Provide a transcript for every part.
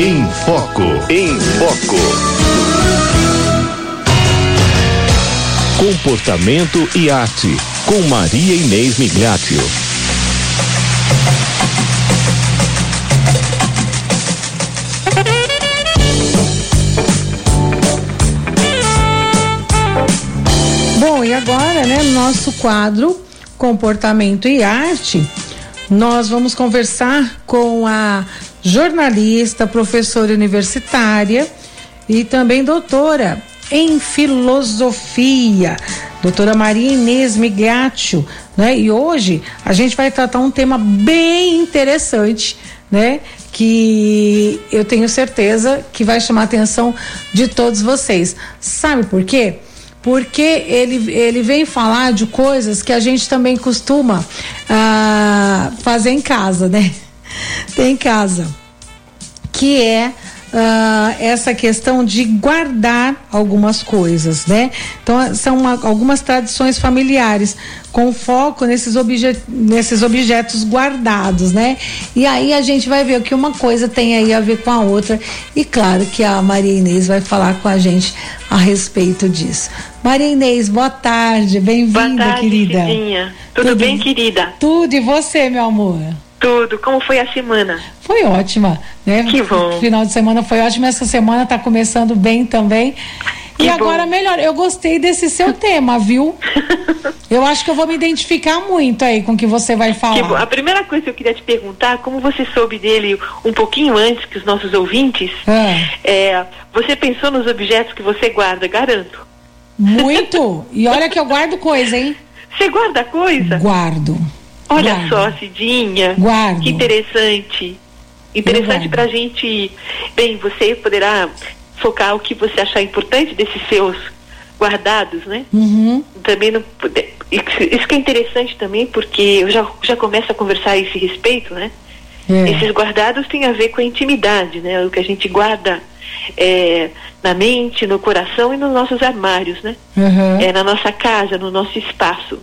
Em Foco. Em Foco. Comportamento e arte. Com Maria Inês Migliaccio. Bom, e agora, né, no nosso quadro Comportamento e Arte, nós vamos conversar com a jornalista, professora universitária e também doutora em filosofia, doutora Maria Inês Migliaccio, né? E hoje a gente vai tratar um tema bem interessante, né? Que eu tenho certeza que vai chamar a atenção de todos vocês. Sabe por quê? porque ele, ele vem falar de coisas que a gente também costuma ah, fazer em casa, né? Tem em casa. Que é Uh, essa questão de guardar algumas coisas, né? Então são uma, algumas tradições familiares com foco nesses, obje, nesses objetos guardados, né? E aí a gente vai ver o que uma coisa tem aí a ver com a outra e claro que a Maria Inês vai falar com a gente a respeito disso. Maria Inês, boa tarde, bem-vinda, querida. Tudo, Tudo bem, querida? Tudo e você, meu amor? Tudo. Como foi a semana? Foi ótima, né? Que bom. Final de semana foi ótimo. Essa semana está começando bem também. Que e agora bom. melhor, eu gostei desse seu tema, viu? Eu acho que eu vou me identificar muito aí com o que você vai falar. A primeira coisa que eu queria te perguntar, como você soube dele um pouquinho antes que os nossos ouvintes, é. É, você pensou nos objetos que você guarda, garanto. Muito! E olha que eu guardo coisa, hein? Você guarda coisa? Guardo. Olha Guardo. só, Cidinha. Guardo. Que interessante. Interessante para a gente. Bem, você poderá focar o que você achar importante desses seus guardados, né? Uhum. Também não isso que é interessante também porque eu já já começo a conversar a esse respeito, né? É. Esses guardados têm a ver com a intimidade, né? O que a gente guarda é, na mente, no coração e nos nossos armários, né? Uhum. É na nossa casa, no nosso espaço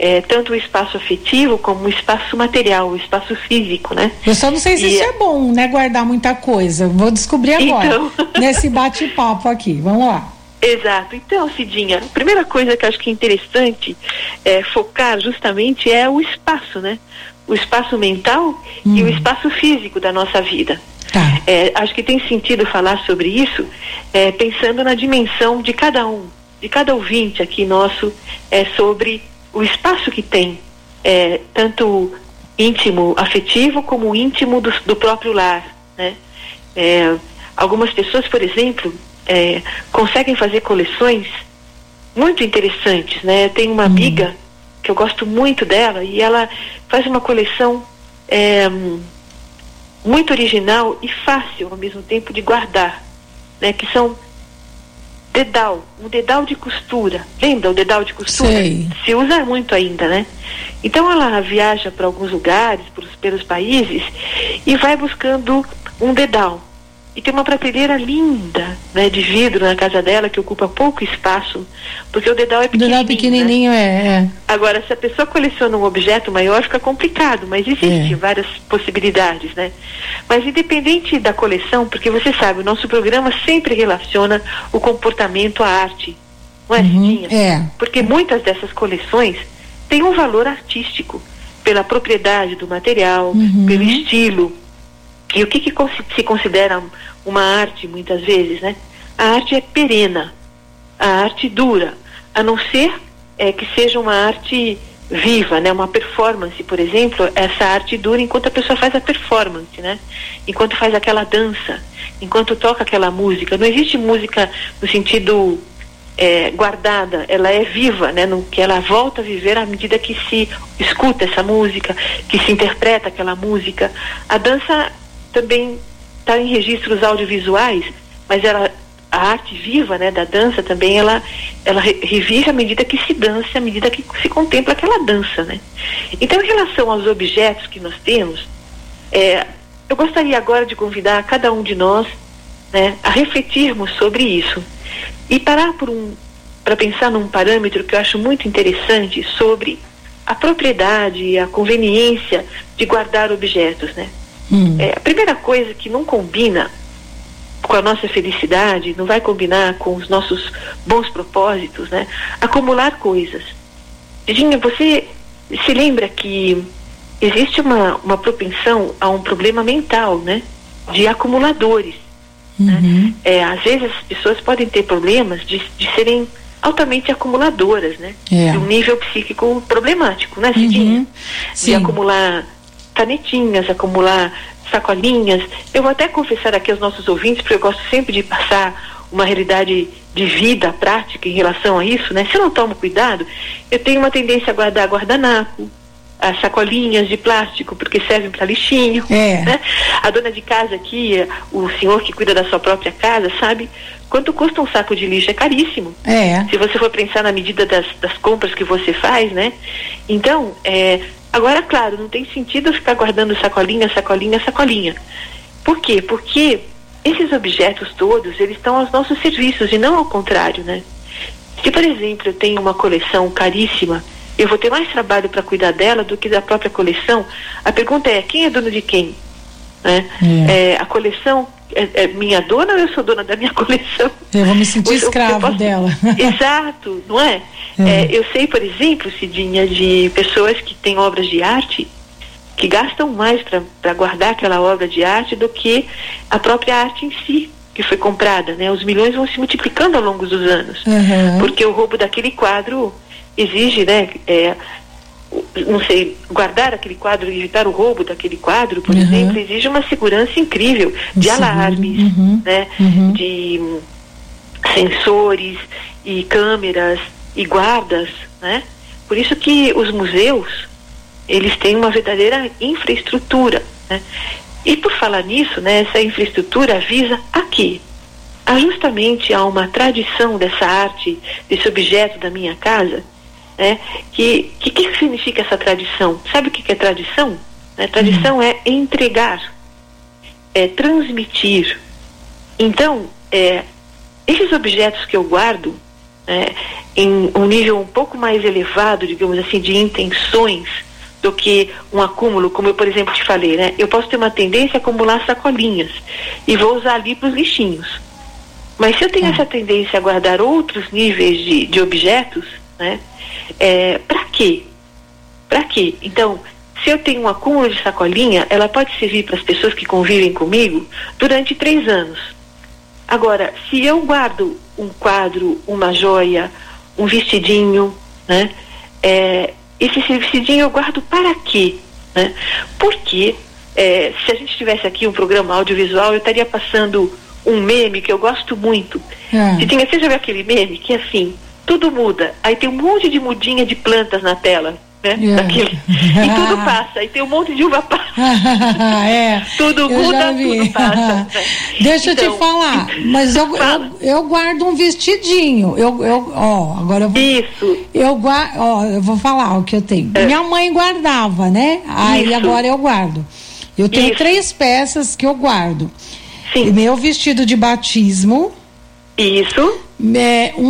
é, tanto o espaço afetivo como o espaço material, o espaço físico, né? Eu só não sei se e isso é bom, né? Guardar muita coisa. Vou descobrir agora, então... nesse bate-papo aqui. Vamos lá. Exato. Então, Cidinha, a primeira coisa que eu acho que é interessante é, focar justamente é o espaço, né? O espaço mental hum. e o hum. espaço físico da nossa vida. Tá. É, acho que tem sentido falar sobre isso é, pensando na dimensão de cada um, de cada ouvinte aqui nosso, é, sobre o espaço que tem, é, tanto íntimo, afetivo, como íntimo do, do próprio lar. Né? É, algumas pessoas, por exemplo, é, conseguem fazer coleções muito interessantes. Né? Eu tenho uma uhum. amiga que eu gosto muito dela e ela faz uma coleção é, muito original e fácil ao mesmo tempo de guardar, né? que são dedal, um dedal de costura. Lembra o dedal de costura? Sei. Se usa muito ainda, né? Então ela viaja para alguns lugares, pelos, pelos países, e vai buscando um dedal. E tem uma prateleira linda, né, de vidro na casa dela, que ocupa pouco espaço, porque o dedal é pequenininho. O dedal pequenininho né? é, é, Agora, se a pessoa coleciona um objeto maior, fica complicado, mas existem é. várias possibilidades, né? Mas independente da coleção, porque você sabe, o nosso programa sempre relaciona o comportamento à arte, não é, uhum, É. Porque muitas dessas coleções têm um valor artístico, pela propriedade do material, uhum. pelo estilo, e o que, que se considera uma arte muitas vezes, né? A arte é perena, a arte dura, a não ser é, que seja uma arte viva, né? Uma performance, por exemplo, essa arte dura enquanto a pessoa faz a performance, né? Enquanto faz aquela dança, enquanto toca aquela música. Não existe música no sentido é, guardada, ela é viva, né? No, que ela volta a viver à medida que se escuta essa música, que se interpreta aquela música. A dança também está em registros audiovisuais, mas ela a arte viva, né, da dança também ela ela revive à medida que se dança, à medida que se contempla aquela dança, né? Então, em relação aos objetos que nós temos, é, eu gostaria agora de convidar cada um de nós, né, a refletirmos sobre isso e parar por um para pensar num parâmetro que eu acho muito interessante sobre a propriedade e a conveniência de guardar objetos, né? Hum. É, a primeira coisa que não combina com a nossa felicidade, não vai combinar com os nossos bons propósitos, né? Acumular coisas. Cidinha, você se lembra que existe uma, uma propensão a um problema mental, né? De acumuladores. Né? Uhum. Né? É, às vezes as pessoas podem ter problemas de, de serem altamente acumuladoras, né? É. De um nível psíquico problemático, né, Cidinha? Uhum. De acumular canetinhas, acumular sacolinhas. Eu vou até confessar aqui aos nossos ouvintes, porque eu gosto sempre de passar uma realidade de vida prática em relação a isso, né? Se eu não tomo cuidado, eu tenho uma tendência a guardar guardanapo, as sacolinhas de plástico, porque servem para lixinho. É. Né? A dona de casa aqui, o senhor que cuida da sua própria casa, sabe quanto custa um saco de lixo? É caríssimo. É. Se você for pensar na medida das, das compras que você faz, né? Então, é, agora, claro, não tem sentido ficar guardando sacolinha, sacolinha, sacolinha. Por quê? Porque esses objetos todos, eles estão aos nossos serviços e não ao contrário, né? Se, por exemplo, eu tenho uma coleção caríssima eu vou ter mais trabalho para cuidar dela do que da própria coleção. A pergunta é: quem é dono de quem? Né? É. É, a coleção é, é, minha dona ou eu sou dona da minha coleção? Eu vou me sentir escravo posso... dela. Exato, não é? é? eu sei, por exemplo, Cidinha, de pessoas que têm obras de arte que gastam mais para guardar aquela obra de arte do que a própria arte em si que foi comprada, né? Os milhões vão se multiplicando ao longo dos anos, uhum. porque o roubo daquele quadro exige, né, é, não sei, guardar aquele quadro, evitar o roubo daquele quadro, por uhum. exemplo, exige uma segurança incrível de Sim. alarmes, uhum. né, uhum. de sensores e câmeras e guardas, né? Por isso que os museus, eles têm uma verdadeira infraestrutura, né? E por falar nisso, né, essa infraestrutura visa aqui, justamente a uma tradição dessa arte, desse objeto da minha casa, né? Que, que que significa essa tradição? Sabe o que, que é tradição? Né? Tradição uhum. é entregar, é transmitir. Então, é, esses objetos que eu guardo é, em um nível um pouco mais elevado, digamos assim, de intenções do que um acúmulo, como eu, por exemplo, te falei, né? Eu posso ter uma tendência a acumular sacolinhas e vou usar ali para os lixinhos. Mas se eu tenho é. essa tendência a guardar outros níveis de, de objetos, né? É, para quê? Para quê? Então, se eu tenho um acúmulo de sacolinha, ela pode servir para as pessoas que convivem comigo durante três anos. Agora, se eu guardo um quadro, uma joia, um vestidinho, né? É, esse vestidinho eu guardo para quê? Né? Porque é, se a gente tivesse aqui um programa audiovisual, eu estaria passando um meme que eu gosto muito. É. Se tinha, você já viu aquele meme que é assim, tudo muda. Aí tem um monte de mudinha de plantas na tela. Né? Yeah. Daquele. E tudo passa. Aí tem um monte de uva passa. é, tudo muda, tudo passa. Né? Deixa então, eu te então, falar, mas eu, eu, eu, guardo um vestidinho. Eu, eu, ó, agora eu vou. Isso. Eu guardo, ó, eu vou falar o que eu tenho. É. Minha mãe guardava, né? Aí Isso. agora eu guardo. Eu tenho Isso. três peças que eu guardo. Sim. Meu vestido de batismo. Isso. É, um,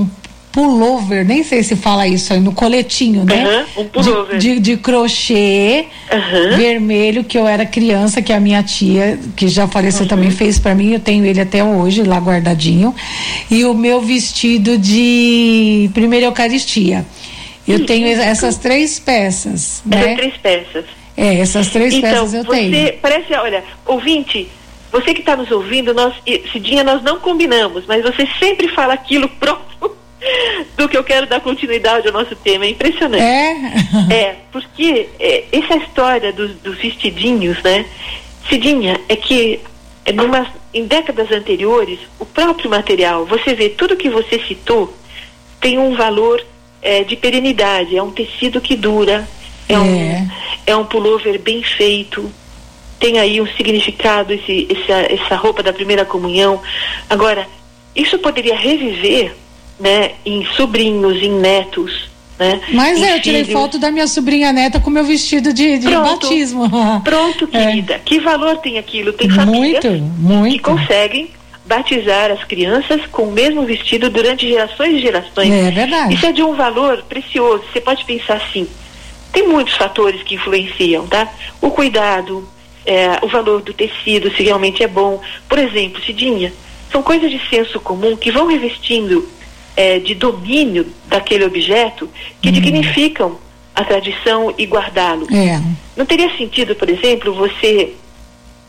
um pullover, nem sei se fala isso aí, no coletinho, né? Uhum, um pullover. De, de, de crochê uhum. vermelho, que eu era criança, que a minha tia, que já faleceu, uhum. também fez para mim, eu tenho ele até hoje, lá guardadinho. E o meu vestido de primeira Eucaristia. Eu tenho essas três peças, né? Essas três peças. É, essas três então, peças eu você tenho. Parece, olha, ouvinte, você que está nos ouvindo, nós, Cidinha, nós não combinamos, mas você sempre fala aquilo próximo do que eu quero dar continuidade ao nosso tema. É impressionante. É? é, porque é, essa história dos, dos vestidinhos, né? Cidinha, é que é, numa, em décadas anteriores, o próprio material, você vê tudo que você citou, tem um valor é, de perenidade, é um tecido que dura, é, é. Um, é um pullover bem feito, tem aí um significado, esse, essa, essa roupa da primeira comunhão. Agora, isso poderia reviver né, em sobrinhos, em netos. Né, Mas é, eu tirei foto da minha sobrinha neta com meu vestido de, de pronto, batismo. Pronto, é. querida. É. Que valor tem aquilo? Tem famílias muito, muito. que conseguem batizar as crianças com o mesmo vestido durante gerações e gerações. É verdade. Isso é de um valor precioso. Você pode pensar assim: tem muitos fatores que influenciam, tá? O cuidado, é, o valor do tecido, se realmente é bom. Por exemplo, Cidinha, são coisas de senso comum que vão revestindo é, de domínio daquele objeto que hum. dignificam a tradição e guardá-lo. É. Não teria sentido, por exemplo, você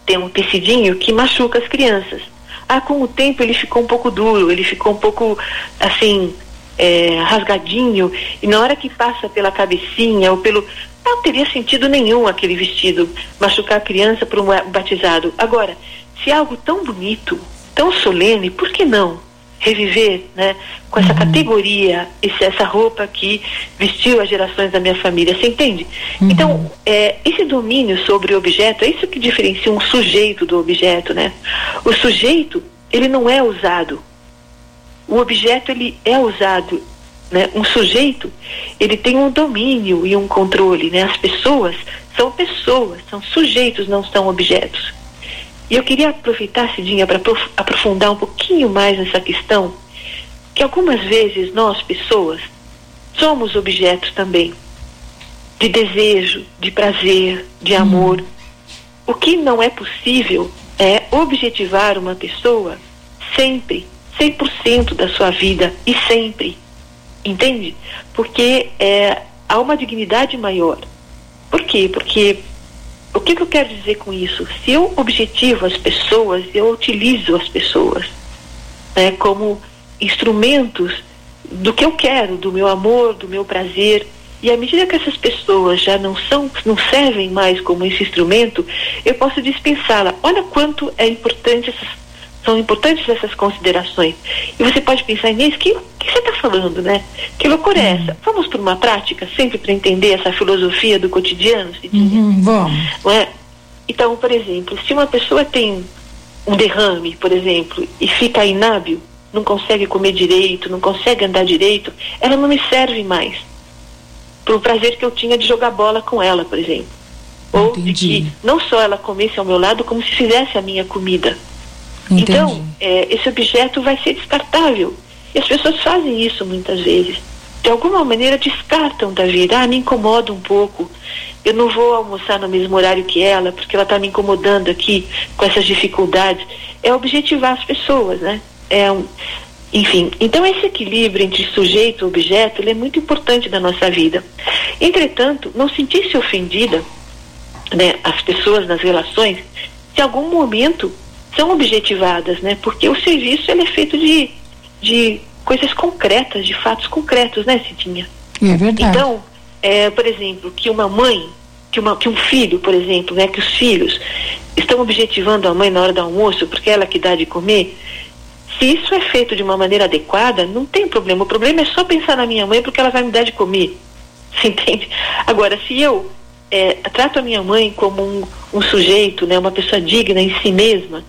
ter um tecidinho que machuca as crianças. Ah, com o tempo ele ficou um pouco duro, ele ficou um pouco assim, é, rasgadinho, e na hora que passa pela cabecinha ou pelo. Não teria sentido nenhum aquele vestido machucar a criança para um batizado. Agora, se é algo tão bonito, tão solene, por que não? reviver, né, com essa uhum. categoria, esse, essa roupa que vestiu as gerações da minha família, você entende? Uhum. Então, é, esse domínio sobre o objeto, é isso que diferencia um sujeito do objeto, né? O sujeito, ele não é usado. O objeto, ele é usado. Né? Um sujeito, ele tem um domínio e um controle, né? As pessoas são pessoas, são sujeitos, não são objetos. E eu queria aproveitar, Cidinha, para aprofundar um pouquinho mais nessa questão, que algumas vezes nós, pessoas, somos objetos também de desejo, de prazer, de amor. Hum. O que não é possível é objetivar uma pessoa sempre, 100% da sua vida e sempre. Entende? Porque é, há uma dignidade maior. Por quê? Porque o que, que, eu quero dizer com isso? Se eu objetivo as pessoas, eu utilizo as pessoas né, como instrumentos do que eu quero, do meu amor, do meu prazer. E à medida que essas pessoas já não são, não servem mais como esse instrumento, eu posso dispensá-la. Olha quanto é importante essas, são importantes essas considerações. E você pode pensar, Inês, que, que você está falando, né? Que loucura é essa? Vamos por uma prática, sempre para entender essa filosofia do cotidiano? Uhum, vamos. Não é? Então, por exemplo, se uma pessoa tem um derrame, por exemplo, e fica inábil, não consegue comer direito, não consegue andar direito, ela não me serve mais. Para o prazer que eu tinha de jogar bola com ela, por exemplo. Ou Entendi. de que não só ela comesse ao meu lado, como se fizesse a minha comida. Entendi. Então, é, esse objeto vai ser descartável. E as pessoas fazem isso muitas vezes. De alguma maneira descartam da vida. Ah, me incomoda um pouco. Eu não vou almoçar no mesmo horário que ela, porque ela está me incomodando aqui com essas dificuldades. É objetivar as pessoas, né? É um, enfim, então esse equilíbrio entre sujeito e objeto é muito importante na nossa vida. Entretanto, não sentir-se ofendida, né, as pessoas nas relações, se algum momento são objetivadas, né? Porque o serviço ele é feito de, de coisas concretas, de fatos concretos, né, Cidinha? É verdade. Então, é, por exemplo, que uma mãe, que, uma, que um filho, por exemplo, né, que os filhos estão objetivando a mãe na hora do almoço porque é ela que dá de comer, se isso é feito de uma maneira adequada, não tem problema. O problema é só pensar na minha mãe porque ela vai me dar de comer. Você entende? Agora, se eu é, trato a minha mãe como um, um sujeito, né, uma pessoa digna em si mesma,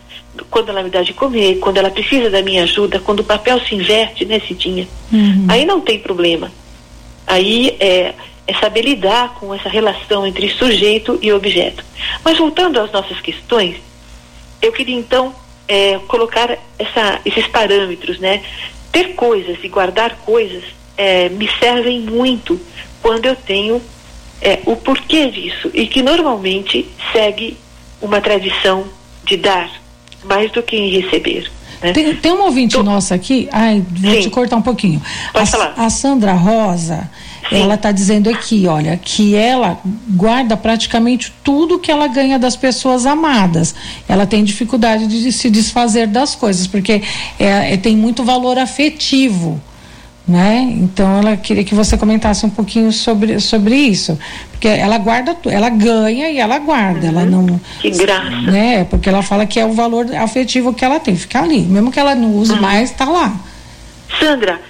quando ela me dá de comer, quando ela precisa da minha ajuda, quando o papel se inverte, né, Cidinha? Uhum. Aí não tem problema. Aí é, é saber lidar com essa relação entre sujeito e objeto. Mas voltando às nossas questões, eu queria então é, colocar essa, esses parâmetros, né? Ter coisas e guardar coisas é, me servem muito quando eu tenho é, o porquê disso e que normalmente segue uma tradição de dar mais do que em receber. Né? Tem, tem um ouvinte nossa aqui, ai, vou Sim. te cortar um pouquinho. Pode a, falar. a Sandra Rosa, Sim. ela está dizendo aqui, olha, que ela guarda praticamente tudo que ela ganha das pessoas amadas. Ela tem dificuldade de se desfazer das coisas, porque é, é tem muito valor afetivo né? Então ela queria que você comentasse um pouquinho sobre, sobre isso, porque ela guarda, ela ganha e ela guarda, uhum. ela não. Que graça. Né? Porque ela fala que é o valor afetivo que ela tem, fica ali, mesmo que ela não use uhum. mais, está lá. Sandra,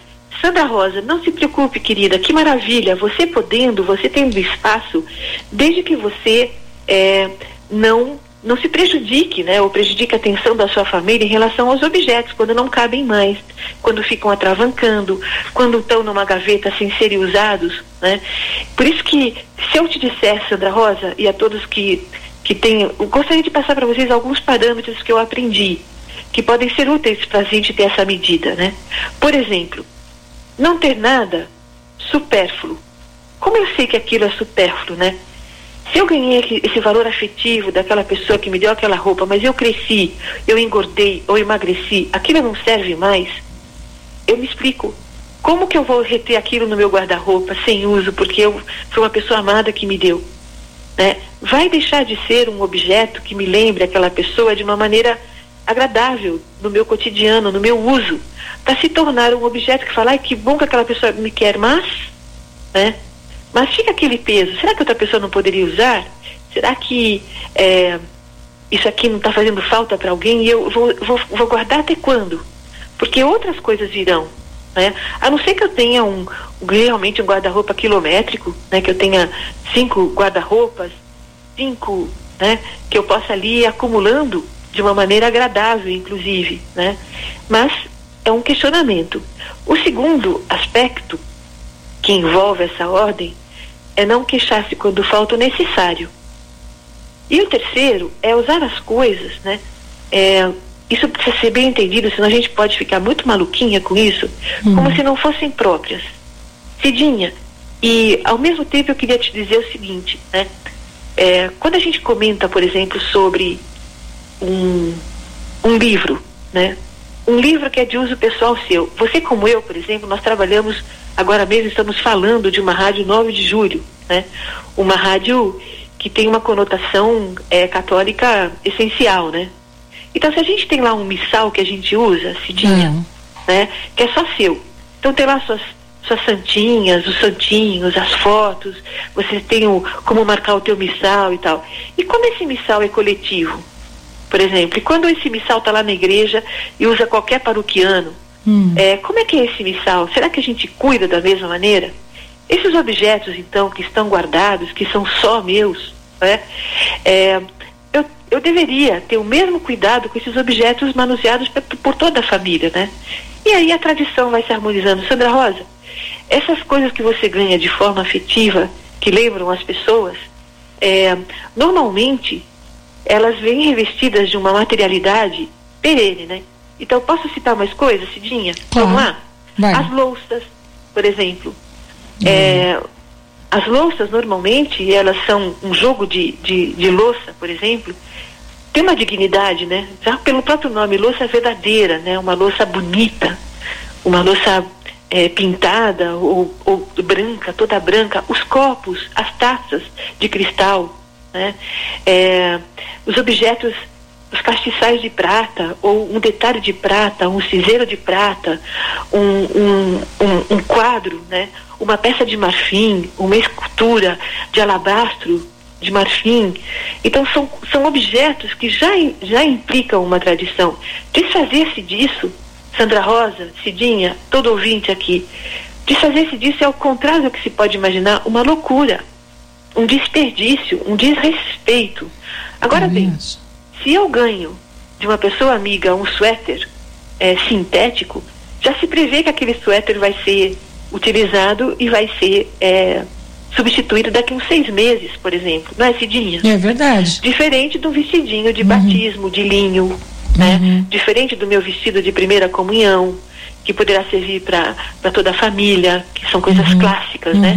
Sandra Rosa, não se preocupe, querida, que maravilha, você podendo, você tendo espaço, desde que você é, não não se prejudique, né, ou prejudique a atenção da sua família em relação aos objetos, quando não cabem mais, quando ficam atravancando, quando estão numa gaveta sem serem usados, né? Por isso que, se eu te disser, Sandra Rosa, e a todos que, que têm, gostaria de passar para vocês alguns parâmetros que eu aprendi, que podem ser úteis para a gente ter essa medida, né? Por exemplo, não ter nada supérfluo. Como eu sei que aquilo é supérfluo, né? Se eu ganhei esse valor afetivo daquela pessoa que me deu aquela roupa, mas eu cresci, eu engordei ou emagreci, aquilo não serve mais, eu me explico. Como que eu vou reter aquilo no meu guarda-roupa sem uso, porque eu foi uma pessoa amada que me deu? Né? Vai deixar de ser um objeto que me lembre aquela pessoa de uma maneira agradável no meu cotidiano, no meu uso, para se tornar um objeto que fala, ai, que bom que aquela pessoa me quer, mas, né? Mas fica aquele peso. Será que outra pessoa não poderia usar? Será que é, isso aqui não está fazendo falta para alguém e eu vou, vou, vou, guardar até quando? Porque outras coisas virão. Né? A não ser que eu tenha um, realmente um guarda-roupa quilométrico, né? que eu tenha cinco guarda-roupas, cinco, né? que eu possa ali ir acumulando de uma maneira agradável, inclusive. Né? Mas é um questionamento. O segundo aspecto que envolve essa ordem é não queixar-se quando falta o necessário. E o terceiro é usar as coisas, né? É, isso precisa ser bem entendido, senão a gente pode ficar muito maluquinha com isso, uhum. como se não fossem próprias. Cidinha, e ao mesmo tempo eu queria te dizer o seguinte, né? É, quando a gente comenta, por exemplo, sobre um, um livro, né? Um livro que é de uso pessoal seu. Você como eu, por exemplo, nós trabalhamos Agora mesmo estamos falando de uma rádio 9 de julho, né? Uma rádio que tem uma conotação é, católica essencial, né? Então, se a gente tem lá um missal que a gente usa, Cidinha, uhum. né? Que é só seu. Então, tem lá suas, suas santinhas, os santinhos, as fotos, você tem o, como marcar o teu missal e tal. E como esse missal é coletivo? Por exemplo, e quando esse missal está lá na igreja e usa qualquer paroquiano, Hum. É, como é que é esse missal? Será que a gente cuida da mesma maneira? Esses objetos, então, que estão guardados, que são só meus, né? É, eu, eu deveria ter o mesmo cuidado com esses objetos manuseados por, por toda a família, né? E aí a tradição vai se harmonizando. Sandra Rosa, essas coisas que você ganha de forma afetiva, que lembram as pessoas, é, normalmente elas vêm revestidas de uma materialidade perene, né? Então, posso citar mais coisas, Cidinha? Claro. Vamos lá? Vai. As louças, por exemplo. Uhum. É, as louças, normalmente, elas são um jogo de, de, de louça, por exemplo, tem uma dignidade, né? Já pelo próprio nome, louça verdadeira, né? Uma louça bonita, uma louça é, pintada ou, ou, branca, toda branca. Os copos, as taças de cristal, né? É, os objetos os castiçais de prata, ou um detalhe de prata, um cinzeiro de prata, um, um, um, um quadro, né? uma peça de marfim, uma escultura de alabastro, de marfim. Então são, são objetos que já, já implicam uma tradição. Desfazer-se disso, Sandra Rosa, Cidinha, todo ouvinte aqui, desfazer-se disso é o contrário do que se pode imaginar, uma loucura, um desperdício, um desrespeito. Agora bem, se eu ganho de uma pessoa amiga um suéter é, sintético, já se prevê que aquele suéter vai ser utilizado e vai ser é, substituído daqui a uns seis meses, por exemplo. Não é, Cidinha? É verdade. Diferente do vestidinho de uhum. batismo, de linho, né? Uhum. Diferente do meu vestido de primeira comunhão, que poderá servir para toda a família, que são coisas uhum. clássicas, né?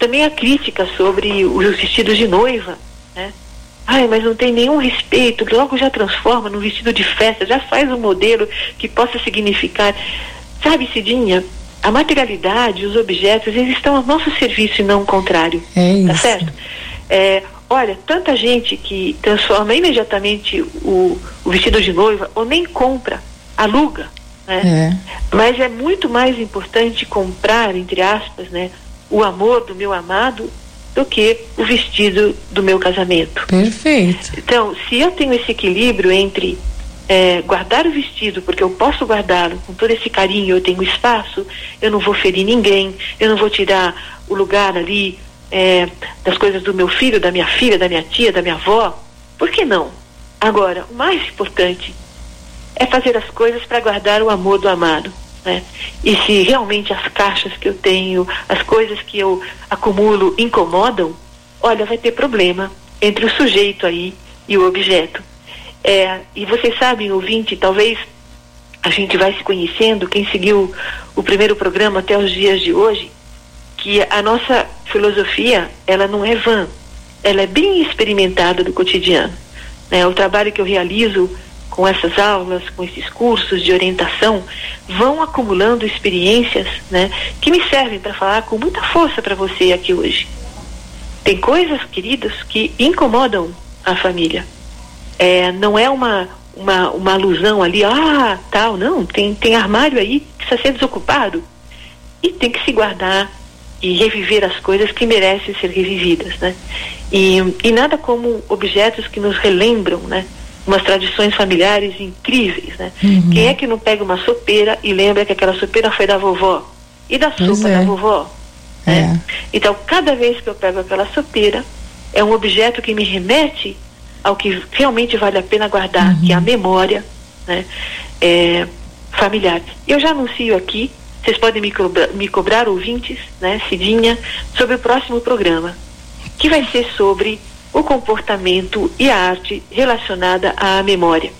Também a crítica sobre os vestidos de noiva, né? Ai, mas não tem nenhum respeito, logo já transforma no vestido de festa, já faz um modelo que possa significar. Sabe, Cidinha, a materialidade, os objetos, eles estão a nosso serviço e não o contrário. É isso. Tá certo? É, olha, tanta gente que transforma imediatamente o, o vestido de noiva ou nem compra, aluga. Né? É. Mas é muito mais importante comprar, entre aspas, né, o amor do meu amado do que o vestido do meu casamento. Perfeito. Então, se eu tenho esse equilíbrio entre é, guardar o vestido, porque eu posso guardá-lo com todo esse carinho, eu tenho espaço, eu não vou ferir ninguém, eu não vou tirar o lugar ali é, das coisas do meu filho, da minha filha, da minha tia, da minha avó, por que não? Agora, o mais importante é fazer as coisas para guardar o amor do amado. Né? E se realmente as caixas que eu tenho, as coisas que eu acumulo incomodam, olha, vai ter problema entre o sujeito aí e o objeto. É, e vocês sabem, ouvinte, talvez a gente vai se conhecendo, quem seguiu o primeiro programa até os dias de hoje, que a nossa filosofia, ela não é vã, ela é bem experimentada do cotidiano. Né? O trabalho que eu realizo com essas aulas, com esses cursos de orientação, vão acumulando experiências né, que me servem para falar com muita força para você aqui hoje. Tem coisas, queridos, que incomodam a família. É, não é uma, uma, uma alusão ali, ah, tal, não, tem, tem armário aí que precisa ser desocupado. E tem que se guardar e reviver as coisas que merecem ser revividas, né? E, e nada como objetos que nos relembram, né? Umas tradições familiares incríveis, né? Uhum. Quem é que não pega uma sopeira e lembra que aquela sopeira foi da vovó? E da pois sopa é. da vovó? É. Né? Então, cada vez que eu pego aquela sopeira, é um objeto que me remete ao que realmente vale a pena guardar, uhum. que é a memória né? é, familiar. Eu já anuncio aqui vocês podem me cobrar, me cobrar ouvintes, né, Cidinha, sobre o próximo programa, que vai ser sobre o comportamento e a arte relacionada à memória.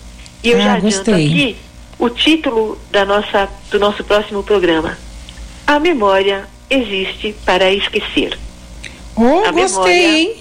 E eu ah, já adianto gostei. aqui o título da nossa, do nosso próximo programa. A memória existe para esquecer. Oh, a gostei, hein?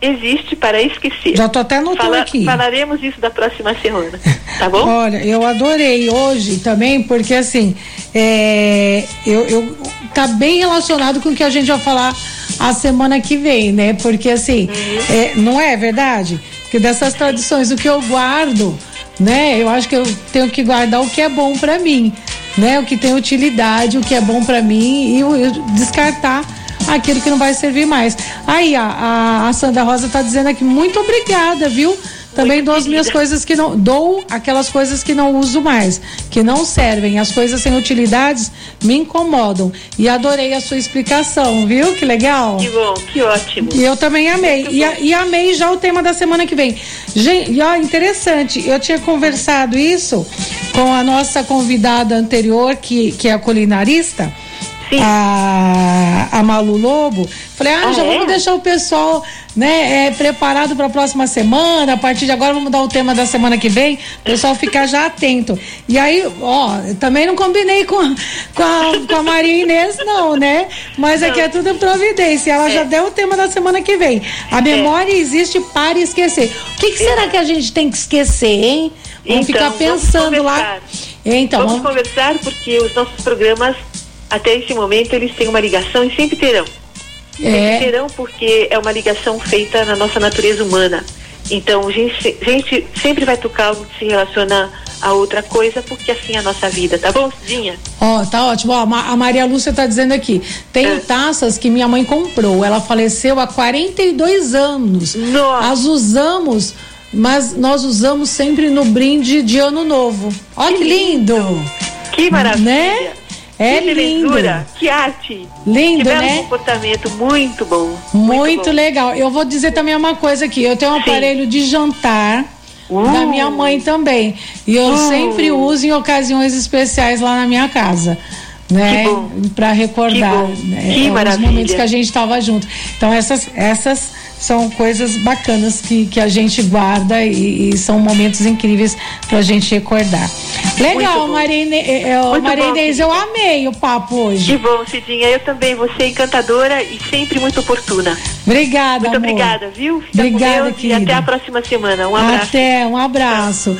existe para esquecer. Já tô até anotando Fala, aqui. Falaremos isso da próxima semana, tá bom? Olha, eu adorei hoje também, porque assim, é, eu, eu tá bem relacionado com o que a gente vai falar a semana que vem, né? Porque assim, uhum. é, não é verdade? Que dessas tradições, o que eu guardo, né? Eu acho que eu tenho que guardar o que é bom para mim, né? O que tem utilidade, o que é bom para mim e eu, eu descartar aquilo que não vai servir mais. Aí, a, a, a Sandra Rosa está dizendo aqui, muito obrigada, viu? Também dou as minhas coisas que não. Dou aquelas coisas que não uso mais, que não servem. As coisas sem utilidades me incomodam. E adorei a sua explicação, viu? Que legal. Que bom, que ótimo. E eu também amei. E, e, amei já o tema da semana que vem. Gente, ó, interessante. Eu tinha conversado isso com a nossa convidada anterior, que, que é a culinarista a, a Malu Lobo. Falei, ah, ah já é? vamos deixar o pessoal né, é, preparado para a próxima semana. A partir de agora vamos dar o tema da semana que vem, o pessoal ficar já atento. E aí, ó, também não combinei com, com, a, com a Maria Inês, não, né? Mas aqui é tudo providência. Ela é. já deu o tema da semana que vem. A é. memória é. existe para esquecer. O que, que será que a gente tem que esquecer, hein? Vamos então, ficar pensando lá. Então, vamos, vamos conversar porque os nossos programas até esse momento eles têm uma ligação e sempre terão. É. Sempre terão porque é uma ligação feita na nossa natureza humana. Então, a gente, gente sempre vai tocar algo que se relaciona a outra coisa, porque assim é a nossa vida, tá bom, Cidinha? Ó, oh, tá ótimo. Ó, a Maria Lúcia tá dizendo aqui: tenho é. taças que minha mãe comprou. Ela faleceu há 42 anos. Nossa. As usamos, mas nós usamos sempre no brinde de ano novo. Olha que, que lindo. lindo! Que maravilha! Né? É que lindo. que arte. Lindo, que né? comportamento muito bom. Muito, muito bom. legal. Eu vou dizer também uma coisa aqui. Eu tenho um Sim. aparelho de jantar uh. da minha mãe também. E eu uh. sempre uso em ocasiões especiais lá na minha casa né? Para recordar né? que os momentos que a gente estava junto. Então essas essas são coisas bacanas que, que a gente guarda e, e são momentos incríveis para a gente recordar. Legal, Marine, é, Maria Inês, eu amei o papo hoje. Que bom, Cidinha. Eu também, você é encantadora e sempre muito oportuna. Obrigada, Muito amor. obrigada, viu? Fica obrigada, querida. E até a próxima semana. Um abraço. Até, um abraço.